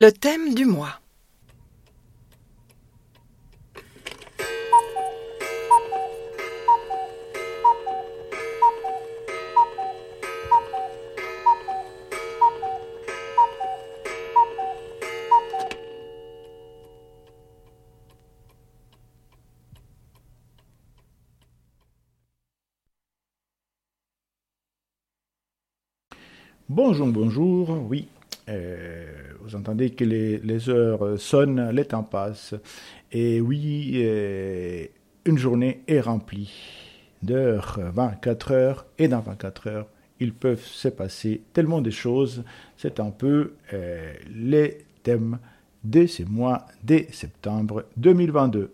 Le thème du mois. Bonjour, bonjour, oui. euh, vous entendez que les, heures sonnent, les temps passent. Et oui, euh, une journée est remplie d'heures, 24 heures, et dans 24 heures, il peuvent se passer tellement de choses. C'est un peu euh, les thèmes de ce mois de septembre 2022.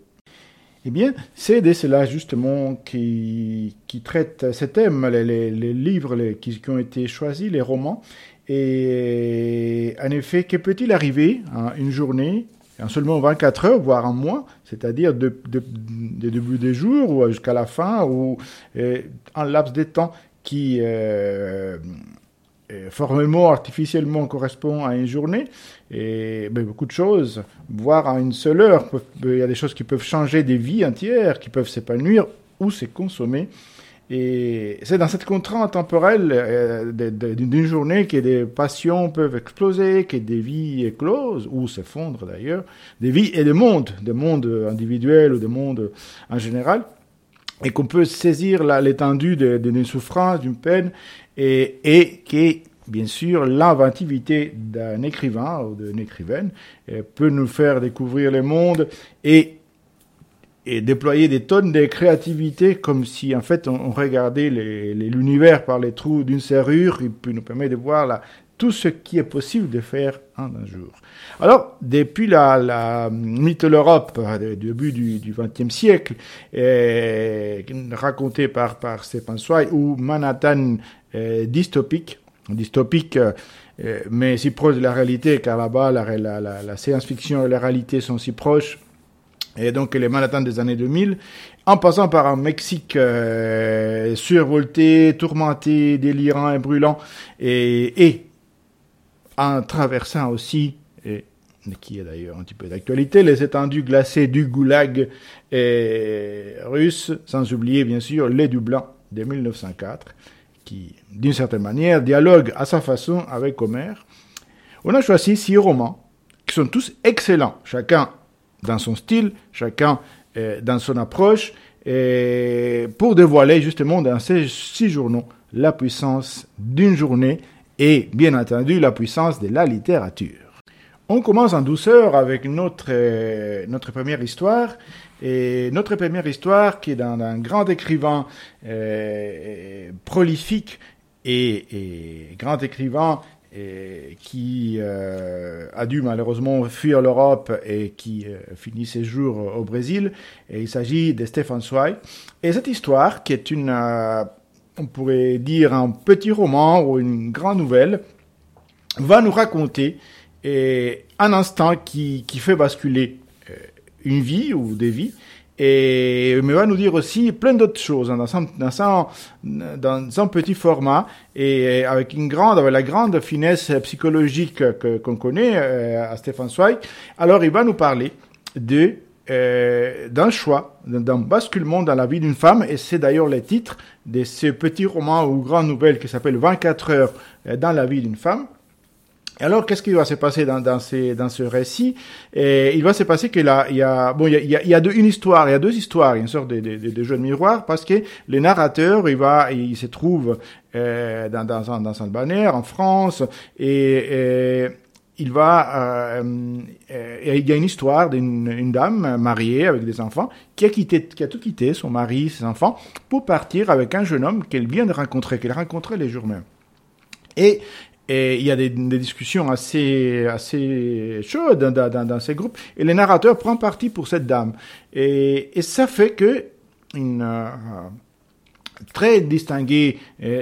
Eh bien, c'est de cela justement qui, traite ces thèmes, les, livres qui, ont été choisis, les romans. Et en effet, que peut-il arriver en une journée, en seulement 24 heures, voire un mois, c'est-à-dire de, de, de début des jours ou jusqu'à la fin, ou euh, un laps de temps qui euh, euh, formellement, artificiellement correspond à une journée, et beaucoup de choses, voire à une seule heure. Il y a des choses qui peuvent changer des vies entières, qui peuvent s'épanouir ou se consommer. Et c'est dans cette contrainte temporelle euh, d'une journée que des passions peuvent exploser, que des vies éclosent, ou s'effondrent d'ailleurs, des vies et des mondes, des mondes individuels ou des mondes en général, et qu'on peut saisir la- l'étendue d'une souffrance, d'une peine, et, et qui, bien sûr, l'inventivité d'un écrivain ou d'une écrivaine euh, peut nous faire découvrir le monde et, et déployer des tonnes de créativité comme si, en fait, on, regardait l'univers par les trous d'une serrure. Et puis nous permet de voir là, tout ce qui est possible de faire en un jour. Alors, depuis la, la mythe de l'Europe, euh, début du XXe siècle, euh, raconté par, par Stephen ou Manhattan euh, dystopique, dystopique, euh, mais si proche de la réalité, car là-bas, la, science-fiction et la réalité sont si proches, et donc les Manhattan des années 2000, en passant par un Mexique survolté, tourmenté, délirant et brûlant, et en traversant aussi, et, qui est d'ailleurs un petit peu d'actualité, les étendues glacées du goulag russe, sans oublier bien sûr les du de 1904, qui d'une certaine manière dialogue à sa façon avec Homère. On a choisi six romans qui sont tous excellents, chacun dans son style, chacun euh, dans son approche, et pour dévoiler justement dans ces six journaux la puissance d'une journée et bien entendu la puissance de la littérature. On commence en douceur avec notre, euh, notre première histoire. Et notre première histoire qui est d'un grand écrivain euh, prolifique et, et grand écrivain et qui euh, a dû malheureusement fuir l'Europe et qui euh, finit ses jours au Brésil. Et il s'agit de Stefan Zweig. Et cette histoire, qui est une, euh, on pourrait dire un petit roman ou une grande nouvelle, va nous raconter et un instant qui, qui fait basculer euh, une vie ou des vies, et mais va nous dire aussi plein d'autres choses hein, dans, un, dans, un, dans un petit format et avec une grande, avec la grande finesse psychologique que qu'on connaît euh, à Stéphane Zweig. Alors il va nous parler de euh, d'un choix, d'un basculement dans la vie d'une femme, et c'est d'ailleurs le titre de ce petit roman ou grande nouvelle qui s'appelle 24 heures dans la vie d'une femme. Alors, qu'est-ce qui va se passer dans, dans, ces, dans ce récit? Et Il va se passer qu'il y a, bon, il y a, il y a deux, une histoire, il y a deux histoires, une sorte de, de, de, jeu de miroir, parce que le narrateur, il va, il se trouve euh, dans, dans, un, dans un balnéaire en France, et, et il va, euh, euh, il y a une histoire d'une une dame mariée avec des enfants qui a quitté, qui a tout quitté, son mari, ses enfants, pour partir avec un jeune homme qu'elle vient de rencontrer, qu'elle a rencontré les jours même. Et il y a des, discussions assez, assez chaudes dans, ces groupes. Et le narrateur prend parti pour cette dame. Et, ça fait que une euh, très distinguée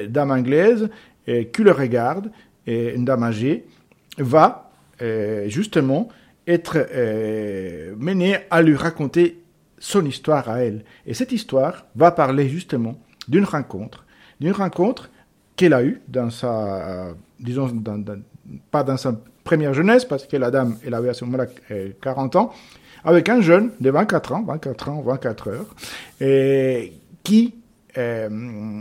dame anglaise qui le regarde, une dame âgée, va justement être menée à lui raconter son histoire à elle. Et cette histoire va parler justement d'une rencontre, d'une rencontre qu'elle a eue dans sa disons, pas dans sa première jeunesse, parce que la dame, elle avait à ce moment-là 40 ans, avec un jeune de 24 ans, 24 ans, 24 heures, et qui euh,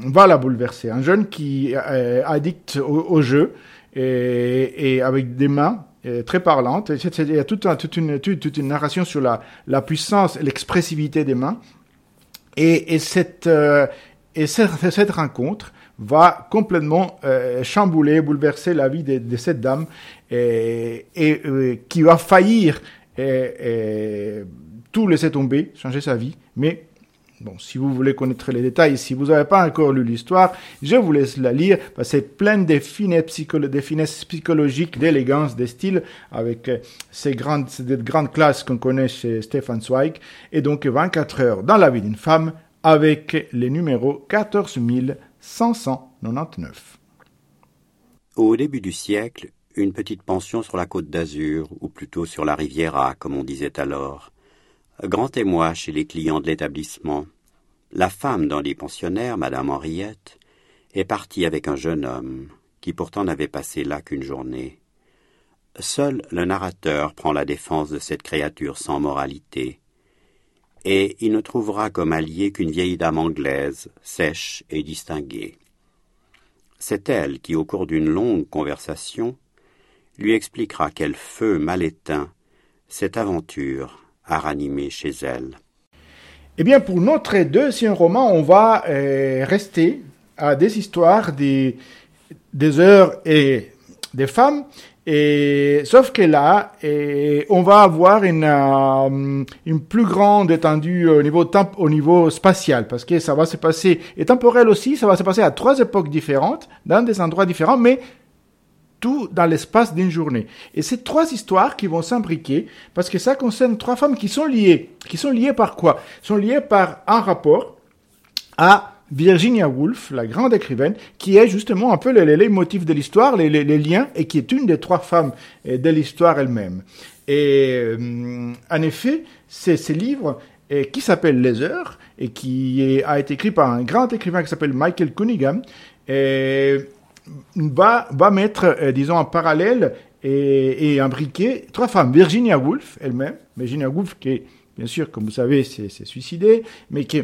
va la bouleverser. Un jeune qui est euh, addict au, jeu et, et, avec des mains euh, très parlantes. Il y a toute, toute, une, toute, une narration sur la, la puissance et l'expressivité des mains. Et, et cette, et cette, cette, rencontre va complètement chambouler, bouleverser la vie de, de cette dame et, et qui va faillir et, tout laisser tomber, changer sa vie, mais Bon, si vous voulez connaître les détails, si vous n'avez pas encore lu l'histoire, je vous laisse la lire. C'est plein de finesses, psychologiques, d'élégance, de style, avec euh, ces grandes, ces classes qu'on connaît chez Stefan Zweig. Et donc 24 heures dans la vie d'une femme avec les numéros 14599. Au début du siècle, une petite pension sur la côte d'Azur, ou plutôt sur la Riviera, comme on disait alors. Grand émoi chez les clients de l'établissement. La femme dans les pensionnaires, Madame Henriette, est partie avec un jeune homme, qui pourtant n'avait passé là qu'une journée. Seul le narrateur prend la défense de cette créature sans moralité, et il ne trouvera comme allié qu'une vieille dame anglaise, sèche et distinguée. C'est elle qui, au cours d'une longue conversation, lui expliquera quel feu mal éteint cette aventure a ranimé chez elle. Eh bien, pour notre deuxième roman, on va euh, rester à des histoires des, des heures et des femmes. Sauf que là, on va avoir une, euh, une plus grande étendue au niveau, au niveau spatial, parce que ça va se passer, et temporel aussi, ça va se passer à trois époques différentes, dans des endroits différents, mais tout dans l'espace d'une journée. Et c'est trois histoires qui vont s'imbriquer parce que ça concerne trois femmes qui sont liées. Qui sont liées par quoi? Sont liées par un rapport à Virginia Woolf, la grande écrivaine, qui est justement un peu les, les motifs de l'histoire, les, les, liens, et qui est une des trois femmes euh, de l'histoire elle-même. Et euh, en effet, c'est ce livre euh, qui s'appelle Les Heures et qui a été écrit par un grand écrivain qui s'appelle Michael Cunningham. Et va, va mettre, euh, disons, en parallèle et, et imbriquer trois femmes. Virginia Woolf elle-même, Virginia Woolf qui bien sûr, comme vous savez, s'est suicidée, mais qui,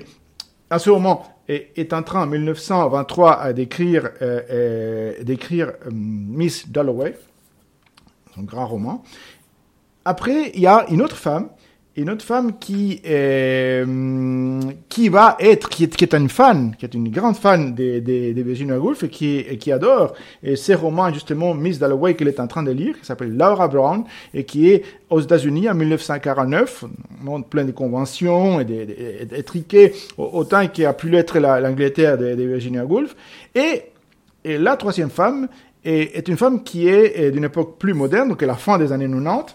à ce moment, est, est en train, en 1923, à d'écrire euh, euh, d'écrire Miss Dalloway, son grand roman. Après, il y a une autre femme une autre femme qui euh, qui va être qui est, qui est une fan qui est une grande fan de, de, de Virginia Woolf et qui qui adore et ces romans justement Miss Dalloway qu'elle est en train de lire qui s'appelle Laura Brown et qui est aux États-Unis en 1949 monde plein de conventions et d'étriqués autant qu'il a pu l'être l'Angleterre de, de, Virginia Woolf. Et, la troisième femme est, est une femme qui est d'une époque plus moderne donc à la fin des années 90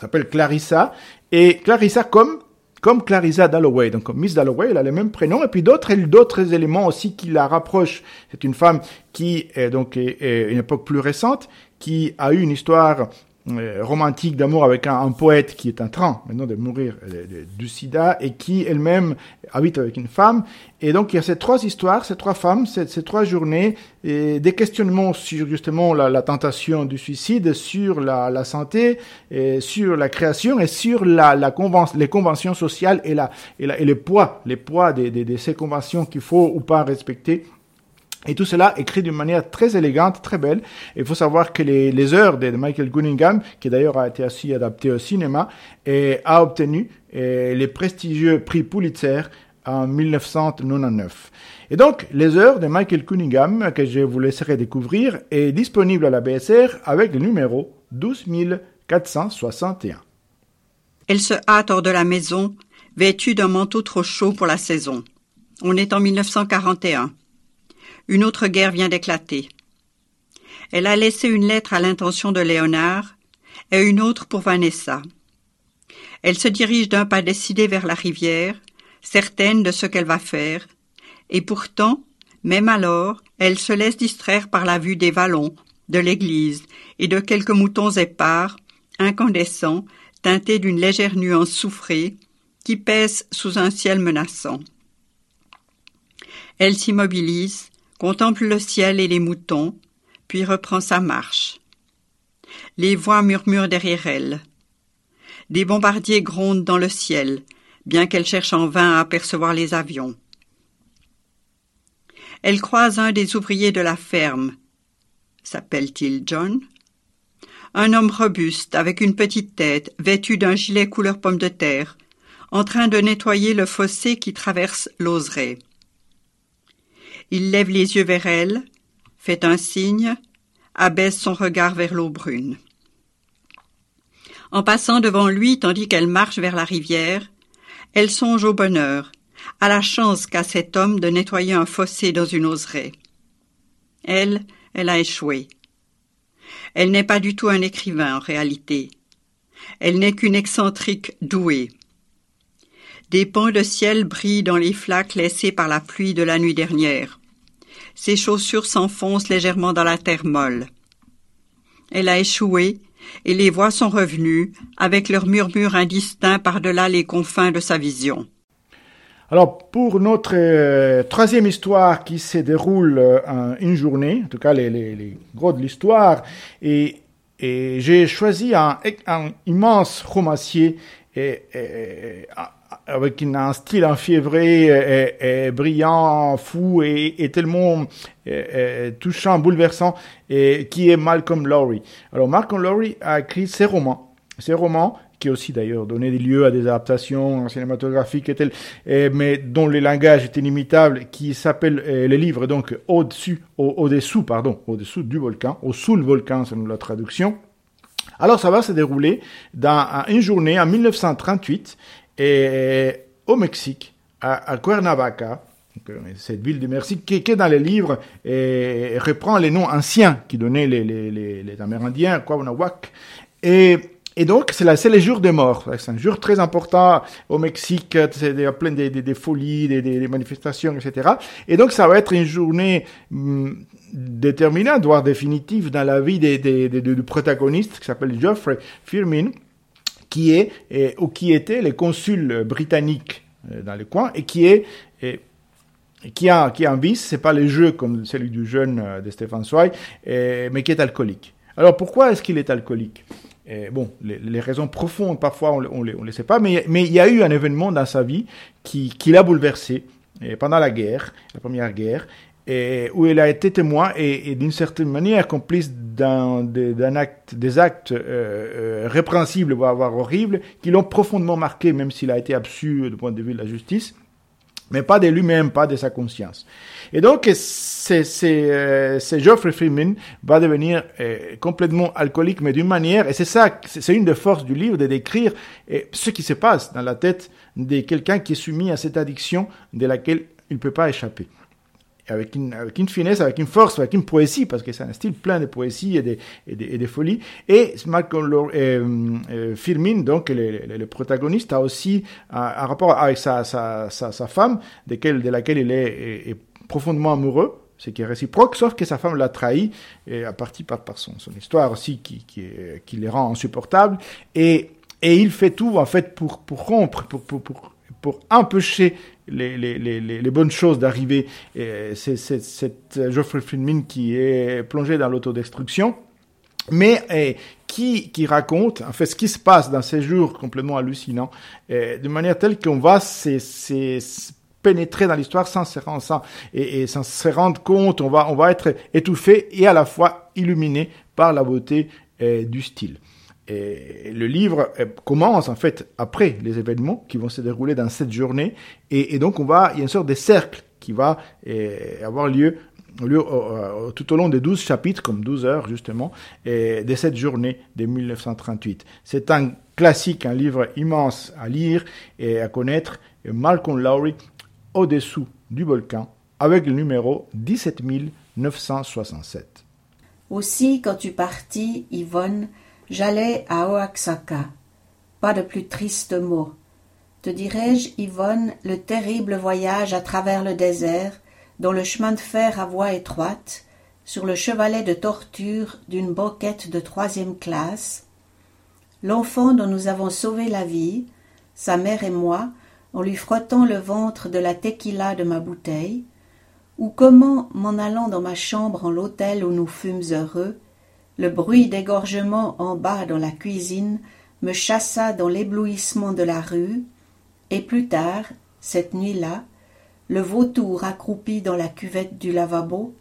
s'appelle Clarissa et Clarissa comme comme Clarissa Dalloway, donc Miss Dalloway, elle a le même prénom, et puis d'autres d'autres éléments aussi qui la rapprochent. C'est une femme qui est donc est, une époque plus récente, qui a eu une histoire romantique d'amour avec un, poète qui est en train maintenant de mourir euh, du sida et qui elle-même habite avec une femme. Et donc il y a ces trois histoires, ces trois femmes, ces, ces trois journées, et des questionnements sur justement la, la tentation du suicide, sur la, la, santé, et sur la création et sur la, la convention, les conventions sociales et, la, et, et les poids, les poids de, de, de ces conventions qu'il faut ou pas respecter et tout cela écrit d'une manière très élégante, très belle. Il faut savoir que les, heures de Michael Cunningham, qui d'ailleurs a été aussi adapté au cinéma, a obtenu les prestigieux prix Pulitzer en 1999. Et donc, les heures de Michael Cunningham, que je vous laisserai découvrir, est disponible à la BSR avec le numéro 12461. Elle se hâte hors de la maison, vêtue d'un manteau trop chaud pour la saison. On est en 1941. Une autre guerre vient d'éclater. Elle a laissé une lettre à l'intention de Léonard et une autre pour Vanessa. Elle se dirige d'un pas décidé vers la rivière, certaine de ce qu'elle va faire, et pourtant, même alors, elle se laisse distraire par la vue des vallons, de l'église et de quelques moutons épars, incandescents, teintés d'une légère nuance soufrée, qui pèsent sous un ciel menaçant. Elle s'immobilise, contemple le ciel et les moutons, puis reprend sa marche. Les voix murmurent derrière elle. Des bombardiers grondent dans le ciel, bien qu'elle cherche en vain à apercevoir les avions. Elle croise un des ouvriers de la ferme. S'appelle-t-il John? Un homme robuste, avec une petite tête, vêtu d'un gilet couleur pomme de terre, en train de nettoyer le fossé qui traverse l'oseraie. Il lève les yeux vers elle, fait un signe, abaisse son regard vers l'eau brune. En passant devant lui tandis qu'elle marche vers la rivière, elle songe au bonheur, à la chance qu'a cet homme de nettoyer un fossé dans une oseraie. Elle, elle a échoué. Elle n'est pas du tout un écrivain en réalité. Elle n'est qu'une excentrique douée. Des pans de ciel brillent dans les flaques laissées par la pluie de la nuit dernière. Ses chaussures s'enfoncent légèrement dans la terre molle. Elle a échoué, et les voix sont revenues, avec leur murmure indistinct par-delà les confins de sa vision. Alors, pour notre euh, troisième histoire qui se déroule euh, une journée, en tout cas les, les, gros de l'histoire, et, j'ai choisi un, immense romancier et, avec un style enfiévré, et, et, brillant, fou et, tellement touchant, bouleversant, et qui est Malcolm Lowry. Alors Malcolm Lowry a écrit ses romans, ses romans qui aussi d'ailleurs donné des lieux à des adaptations cinématographiques et telles, mais dont le langage est inimitable, qui s'appelle les livres donc au-dessus, au-dessous, pardon, au-dessous du volcan, au-sous le volcan selon la traduction. Alors ça va se dérouler dans une journée en 1938 et au Mexique, à, Cuernavaca, euh, cette ville du Mexique, qui, est dans les livres et reprend les noms anciens qui donnaient les, Amérindiens, Et, et donc, c'est, c'est les jours des morts. C'est un jour très important au Mexique. A plein de, folies, des, manifestations, etc. Et donc, ça va être une journée hum, déterminante, voire définitive dans la vie du protagoniste qui s'appelle Geoffrey Firmin qui est ou qui était le consul britannique euh, dans le coin et qui est qui a qui a un vice, c'est pas le jeu comme celui du jeune euh, de Stéphane Zweig, mais qui est alcoolique. Alors pourquoi est-ce qu'il est alcoolique? Bon, les, raisons profondes, parfois, on ne les, sait pas, mais, mais il y a eu un événement dans sa vie qui, qui l'a bouleversé pendant la guerre, la première guerre, et où il a été témoin et, d'une certaine manière complice d'un, acte, des actes euh, euh, répréhensibles, voire, horribles, qui l'ont profondément marqué, même s'il a été absu du point de vue de la justice, mais pas de lui-même, pas de sa conscience. Et donc, c'est, euh, Geoffrey Freeman va devenir complètement alcoolique, mais d'une manière, et c'est ça, c'est une des forces du livre, de décrire ce qui se passe dans la tête de quelqu'un qui est soumis à cette addiction de laquelle il ne peut pas échapper avec une, finesse, avec une force, avec une poésie, parce que c'est un style plein de poésie et de, et et de folie. Et Malcolm euh, euh, Firmin, donc le, protagoniste, a aussi un, rapport avec sa, femme, de, quelle, de laquelle il est, profondément amoureux ce qui est réciproque, sauf que sa femme l'a trahi, et à partir par, par son, histoire aussi qui, les rend insupportables, et, il fait tout en fait pour, rompre, pour empêcher les, bonnes choses d'arriver. C'est cette Geoffrey Friedman qui est plongé dans l'autodestruction, mais qui, raconte en fait ce qui se passe dans ces jours complètement hallucinants, de manière telle qu'on va se pénétrer dans l'histoire sans se rendre et, rendre compte, on va, on va être étouffé et à la fois illuminé par la beauté du style. Et le livre euh, commence en fait après les événements qui vont se dérouler dans cette journée, et, donc on va, il y a une sorte de cercle qui va euh, avoir lieu, lieu tout au long des 12 chapitres, comme 12 heures justement, de cette journée de 1938. C'est un classique, un livre immense à lire et à connaître, Malcolm Lowry, Au-dessous du volcan, avec le numéro 17967. Aussi, quand tu partis, Yvonne, J'allais à Oaxaca. Pas de plus triste mot. Te dirais-je, Yvonne, le terrible voyage à travers le désert, dont le chemin de fer à voie étroite, sur le chevalet de torture d'une boquette de troisième classe, l'enfant dont nous avons sauvé la vie, sa mère et moi, en lui frottant le ventre de la tequila de ma bouteille, ou comment, m'en allant dans ma chambre en l'hôtel où nous fûmes heureux, Le bruit d'égorgement en bas dans la cuisine me chassa dans l'éblouissement de la rue, et plus tard, cette nuit-là, le vautour accroupi dans la cuvette du lavabo,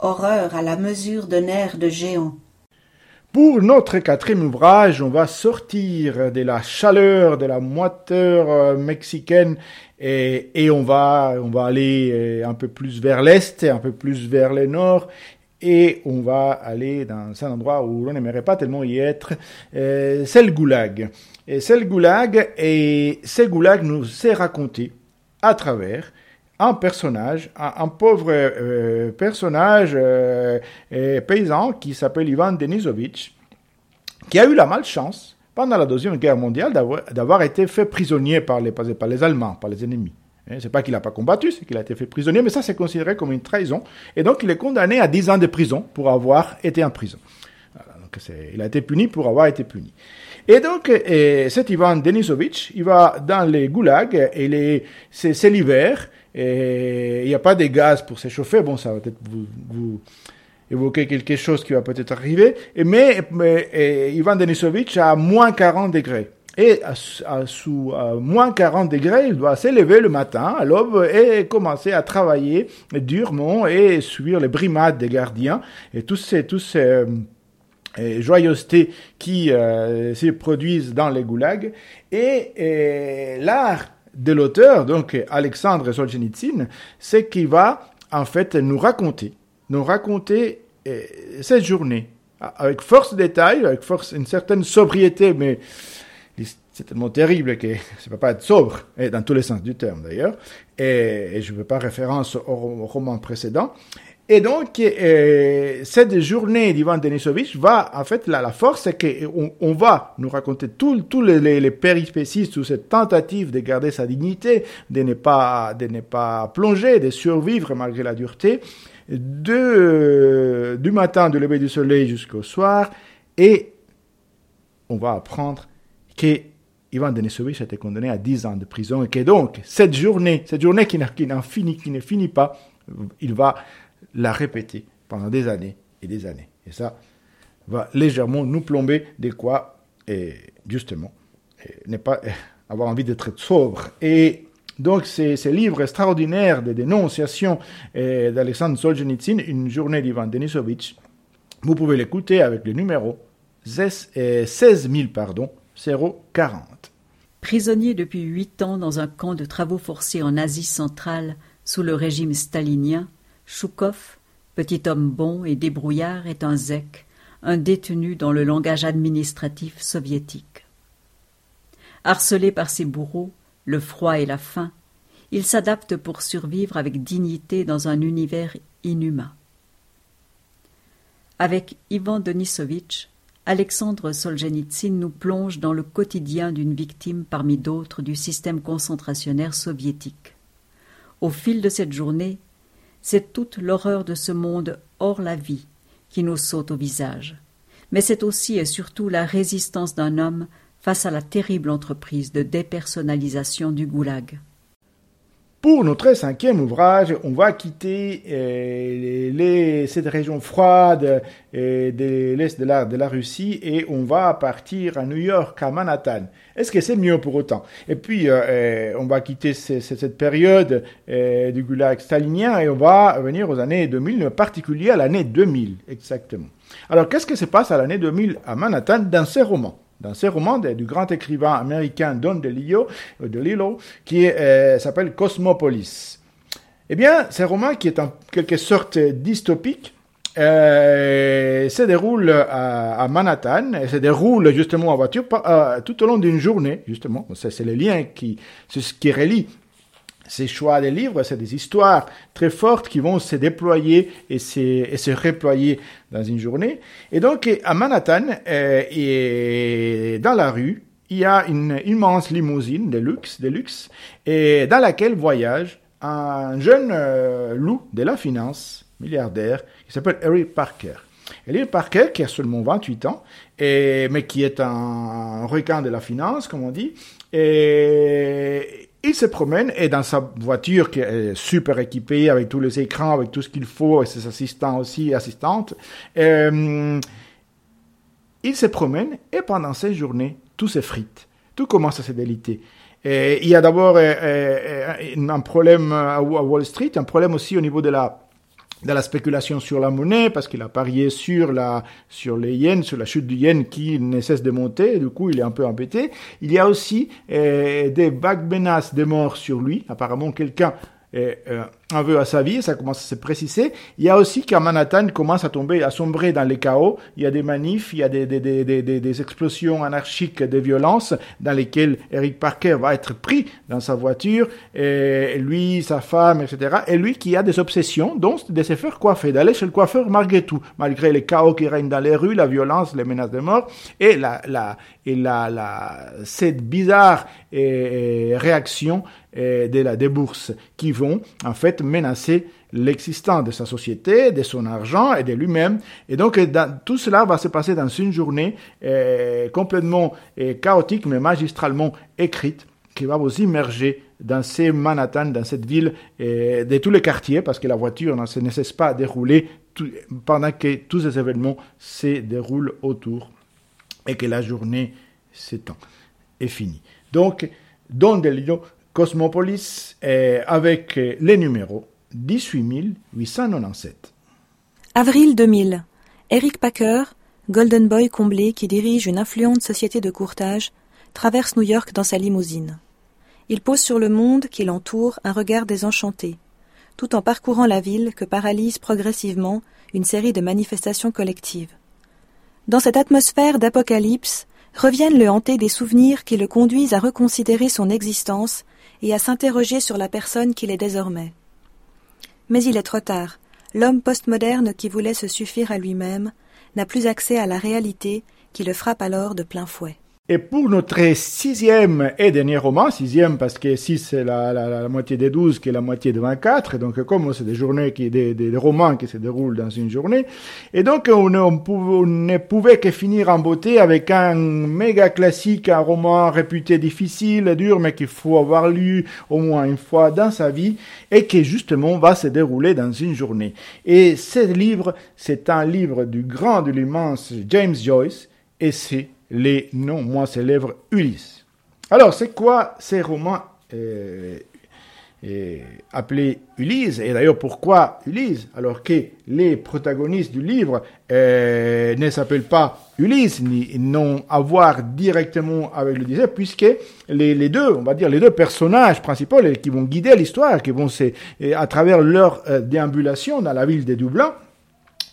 horreur à la mesure d'un air de géant. Pour notre quatrième ouvrage, on va sortir de la chaleur, de la moiteur euh, mexicaine et, et, on va on va aller euh, un peu plus vers l'est, un peu plus vers le nord et on va aller dans un endroit où l'on n'aimerait pas tellement y être, euh, c'est le goulag. Et c'est le goulag et ce goulag nous est raconté à travers un personnage, un, pauvre euh, personnage euh, paysan qui s'appelle Ivan Denisovitch, qui a eu la malchance pendant la Deuxième Guerre mondiale d'avoir été fait prisonnier par les Allemands, par les ennemis. Hein, c'est pas qu'il n'a pas combattu, c'est qu'il a été fait prisonnier, mais ça c'est considéré comme une trahison. Et donc il est condamné à 10 ans de prison pour avoir été en prison. donc il a été puni pour avoir été puni. Et donc, cet Ivan Denisovitch, il va dans les goulags, et c'est l'hiver, il n'y a pas de gaz pour s'échauffer. Bon, ça va peut-être vous, évoquer quelque chose qui va peut-être arriver. Mais, mais Ivan Denisovitch a moins 40 degrés. Et à, sous moins 40 degrés, il doit s'élever le matin à l'aube et commencer à travailler durement et suivre les brimades des gardiens et tous ces, tous ces euh, joyeusetés qui euh, se produisent dans les goulags. Et, l'art de l'auteur, donc Alexandre Solzhenitsyn, c'est qu'il va en fait nous raconter, nous raconter euh, cette journée avec force détail, avec force une certaine sobriété, mais c'est tellement terrible que ça ne peut pas être sobre, et dans tous les sens du terme d'ailleurs, et, je ne veux pas référence au, roman précédent. Et donc, euh, cette journée d'Ivan Denisovitch va, en fait, la, la force, c'est qu'on on va nous raconter tous les, les, les péripéties, toute cette tentative de garder sa dignité, de ne pas, de ne pas plonger, de survivre malgré la dureté, de, du matin, du lever du soleil jusqu'au soir, et on va apprendre que Ivan Denisovitch a été condamné à 10 ans de prison et que donc cette journée, cette journée qui, n'en finit, qui ne finit pas, il va la répéter pendant des années et des années. Et ça va légèrement nous plomber de quoi, et justement, ne pas avoir envie d'être sobre. Et donc, c'est ce livre extraordinaire de dénonciation d'Alexandre Solzhenitsyn, Une journée d'Ivan Denisovitch. Vous pouvez l'écouter avec le numéro 16 000, pardon, 040. Prisonnier depuis huit ans dans un camp de travaux forcés en Asie centrale sous le régime stalinien, Choukov, petit homme bon et débrouillard, est un zèque, un détenu dans le langage administratif soviétique. Harcelé par ses bourreaux, le froid et la faim, il s'adapte pour survivre avec dignité dans un univers inhumain. Avec Ivan Denisovitch, Alexandre Solzhenitsyn nous plonge dans le quotidien d'une victime parmi d'autres du système concentrationnaire soviétique. Au fil de cette journée, c'est toute l'horreur de ce monde hors la vie qui nous saute au visage. Mais c'est aussi et surtout la résistance d'un homme face à la terrible entreprise de dépersonnalisation du goulag. Pour notre cinquième ouvrage, on va quitter euh, cette région froide euh, de l'est de la, de la Russie et on va partir à New York, à Manhattan. Est-ce que c'est mieux pour autant? Et puis, euh, on va quitter cette période du goulag stalinien et on va venir aux années 2000, en particulier à l'année 2000, exactement. Alors, qu'est-ce qui se passe à l'année 2000 à Manhattan dans ces romans dans ce roman du grand écrivain américain Don DeLillo, euh, qui euh, s'appelle Cosmopolis. Eh bien, ce roman qui est en quelque sorte dystopique, euh, se déroule à, Manhattan, et se déroule justement en voiture tout au long d'une journée, justement. C'est le lien qui, ce qui relie ces choix des livres, c'est des histoires très fortes qui vont se déployer et se, et se reployer dans une journée. Et donc, à Manhattan, euh, et dans la rue, il y a une immense limousine de luxe, de luxe et dans laquelle voyage un jeune euh, loup de la finance, milliardaire, qui s'appelle Eric Parker. Eric Parker, qui a seulement 28 ans, et, mais qui est un requin de la finance, comme on dit, et il se promène et dans sa voiture qui est super équipée avec tous les écrans, avec tout ce qu'il faut et ses assistants aussi, assistantes, euh, il se promène et pendant ces journées, tout s'effrite, tout commence à se déliter. Il y a d'abord un problème à Wall Street, un problème aussi au niveau de la de la spéculation sur la monnaie parce qu'il a parié sur la sur les yens, sur la chute du yen qui ne cesse de monter. Et du coup, il est un peu embêté. Il y a aussi des vagues menaces de mort sur lui. Apparemment, quelqu'un euh, un vœu à sa vie, ça commence à se préciser. Il y a aussi qu'à Manhattan commence à tomber, à sombrer dans les chaos. Il y a des manifs, il y a des, des, des, des, des explosions anarchiques de violence dans lesquelles Eric Parker va être pris dans sa voiture, et lui, sa femme, etc. Et lui qui a des obsessions, donc de se faire coiffer, d'aller chez le coiffeur malgré tout, malgré les chaos qui règnent dans les rues, la violence, les menaces de mort, et la, la, et la, la, cette bizarre réaction de la, des bourses qui vont, en fait, menacer l'existence de sa société, de son argent et de lui-même. Et donc, tout cela va se passer dans une journée euh, complètement euh, chaotique, mais magistralement écrite, qui va vous immerger dans ces Manhattan, dans cette ville, euh, de tous les quartiers, parce que la voiture ne se cesse pas de rouler pendant que tous ces événements se déroulent autour et que la journée s'étend, est finie. Donc, Don Delio Cosmopolis avec les numéros 18897. Avril 2000. Eric Packer, Golden Boy comblé qui dirige une influente société de courtage, traverse New York dans sa limousine. Il pose sur le monde qui l'entoure un regard désenchanté, tout en parcourant la ville que paralyse progressivement une série de manifestations collectives. Dans cette atmosphère d'apocalypse, reviennent le hanter des souvenirs qui le conduisent à reconsidérer son existence et à s'interroger sur la personne qu'il est désormais. Mais il est trop tard. L'homme postmoderne qui voulait se suffire à lui-même n'a plus accès à la réalité qui le frappe alors de plein fouet. Et pour notre sixième et dernier roman, sixième parce que six c'est la, la, moitié des douze qui est la moitié de 24, donc comme c'est des journées qui, des, des, romans qui se déroulent dans une journée, et donc on, on, ne pouvait que finir en beauté avec un méga classique, un roman réputé difficile, dur, mais qu'il faut avoir lu au moins une fois dans sa vie, et qui justement va se dérouler dans une journée. Et ce livre, c'est un livre du grand, de l'immense James Joyce, et c'est les noms moins célèbres Ulysse. Alors, c'est quoi ces romans euh, euh, appelés Ulysse Et d'ailleurs, pourquoi Ulysse Alors que les protagonistes du livre euh, ne s'appellent pas Ulysse, ni n'ont à voir directement avec l'Odyssée, puisque les, deux, on va dire, les deux personnages principaux qui vont guider l'histoire, qui vont, à travers leur déambulation dans la ville de Dublin,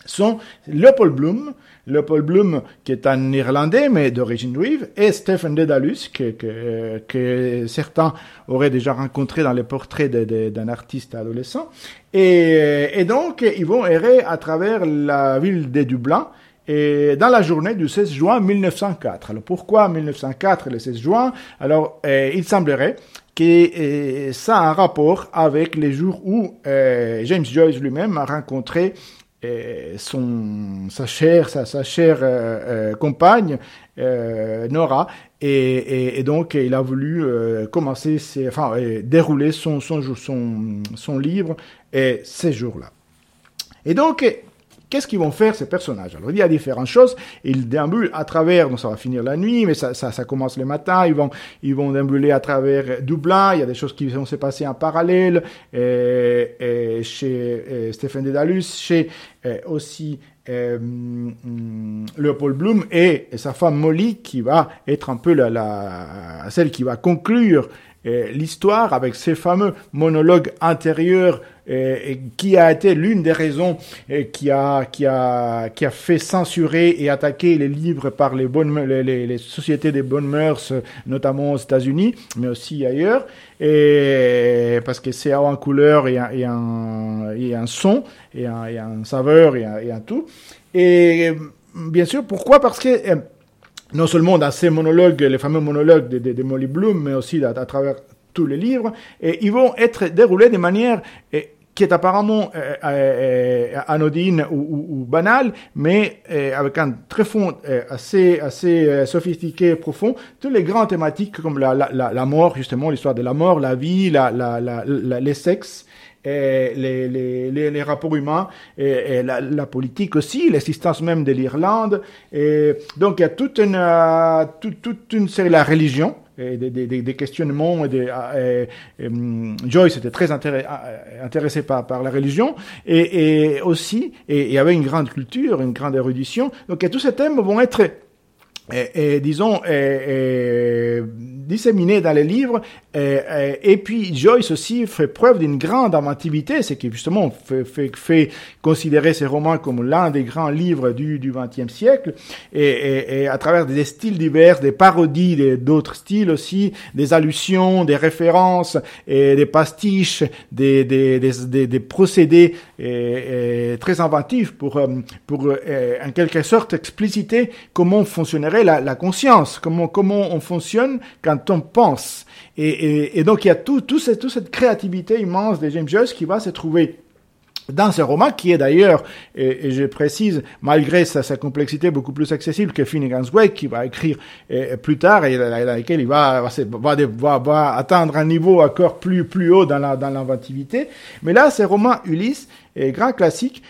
sont Leopold Bloom, Leopold Bloom, qui est un Irlandais, mais d'origine juive, et Stephen Dedalus, que, que, que, certains auraient déjà rencontré dans les portraits d'un artiste adolescent. Et, et, donc, ils vont errer à travers la ville de Dublin, et dans la journée du 16 juin 1904. Alors pourquoi 1904 le 16 juin? Alors euh, il semblerait que euh, ça a un rapport avec les jours où euh, James Joyce lui-même a rencontré son, sa chère, sa, sa chère euh, euh, compagne, euh, Nora, et, et, donc il a voulu commencer, ses, enfin, dérouler son, son, son, son livre et ces jours-là. Et donc, Qu'est-ce qu'ils vont faire ces personnages? Alors il y a différentes choses. Ils déambulent à travers, donc ça va finir la nuit, mais ça, commence le matin. Ils vont, ils vont déambuler à travers Dublin. Il y a des choses qui vont se passer en parallèle et, et chez Stéphane Dédalus, chez aussi euh, Leopold Bloom et, sa femme Molly qui va être un peu la, la celle qui va conclure l'histoire avec ces fameux monologues intérieurs et, qui a été l'une des raisons qui a qui a qui a fait censurer et attaquer les livres par les bonnes les, sociétés des bonnes mœurs notamment aux États-Unis mais aussi ailleurs. Et parce que c'est en couleur et un, et un, et un son et un, et un saveur et un, tout. Et bien sûr pourquoi? Parce que non seulement dans ces monologues, les fameux monologues de, de, de Molly Bloom, mais aussi à, à, travers tous les livres, et ils vont être déroulés de manière qui est apparemment euh, euh, anodine ou, ou, ou, banale, mais euh, avec un très fond euh, assez, assez euh, sophistiqué, profond, toutes les grandes thématiques comme la, la, la, la mort, justement, l'histoire de la mort, la vie, la, la, la, les sexes, et les, les, les, rapports humains et, la, la, politique aussi, l'existence même de l'Irlande. Et donc il y a toute une, euh, toute, toute une série, la religion, et des, des, des, questionnements. Et des, et, hum, Joyce était très intéressé par, par la religion et, et aussi, et, y avait une grande culture, une grande érudition. Donc tous ces thèmes vont être et, disons, et, disséminé dans les livres. Et, puis Joyce aussi fait preuve d'une grande inventivité, ce qui justement fait, fait, fait, considérer ces romans comme l'un des grands livres du XXe siècle. Et, à travers des styles divers, des parodies d'autres styles aussi, des allusions, des références, et des pastiches, des, des, des, des, procédés très inventifs pour, euh, pour en quelque sorte expliciter comment fonctionnerait la, conscience, comment, comment on fonctionne quand on pense. Et, donc il y a tout, tout cette, toute cette créativité immense de James Joyce qui va se trouver dans ce roman, qui est d'ailleurs, et, je précise, malgré sa, sa, complexité beaucoup plus accessible que Finnegan's Wake, qui va écrire plus tard et dans lequel il va, va, va, va, atteindre un niveau encore plus, plus haut dans l'inventivité. Mais là, ce roman Ulysse, grand classique,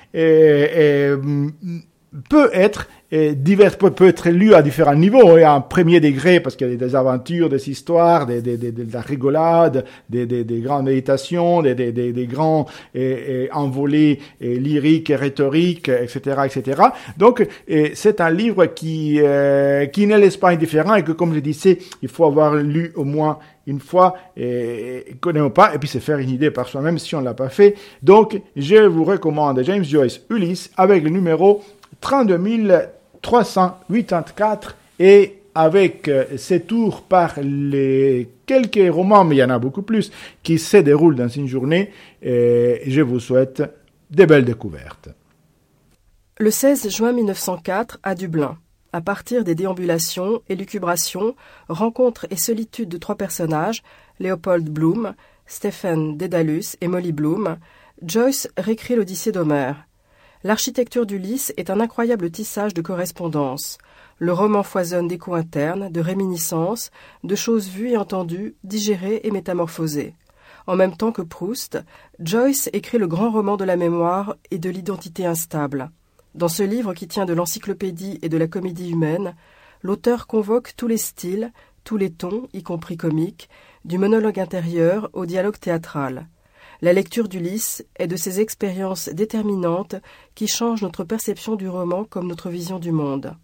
peut être divers peut, peut, être lu à différents niveaux. Il y a un premier degré parce qu'il y a des aventures, des histoires, des, des, des, de la rigolade, des, des, des grandes méditations, des, des, des, grands et, et envolées et lyriques et rhétoriques, etc., etc. Donc, c'est un livre qui euh, qui ne laisse pas indifférent et que, comme je disais, il faut avoir lu au moins une fois et, et connaît pas et puis se faire une idée par soi-même si on l'a pas fait. Donc, je vous recommande James Joyce Ulysse avec le numéro 32 384 et avec euh, ces tours par les quelques romans, mais il y en a beaucoup plus, qui se déroulent dans une journée. Et je vous souhaite de belles découvertes. Le 16 juin 1904, à Dublin, à partir des déambulations, élucubrations, rencontres et solitudes de trois personnages, Léopold Bloom, Stephen Dédalus et Molly Bloom, Joyce réécrit l'Odyssée d'Homère. L'architecture d'Ulysse est un incroyable tissage de correspondances. Le roman foisonne d'échos internes, de réminiscences, de choses vues et entendues, digérées et métamorphosées. En même temps que Proust, Joyce écrit le grand roman de la mémoire et de l'identité instable. Dans ce livre qui tient de l'encyclopédie et de la comédie humaine, l'auteur convoque tous les styles, tous les tons, y compris comiques, du monologue intérieur au dialogue théâtral. La lecture d'Ulysse est de ces expériences déterminantes qui changent notre perception du roman comme notre vision du monde.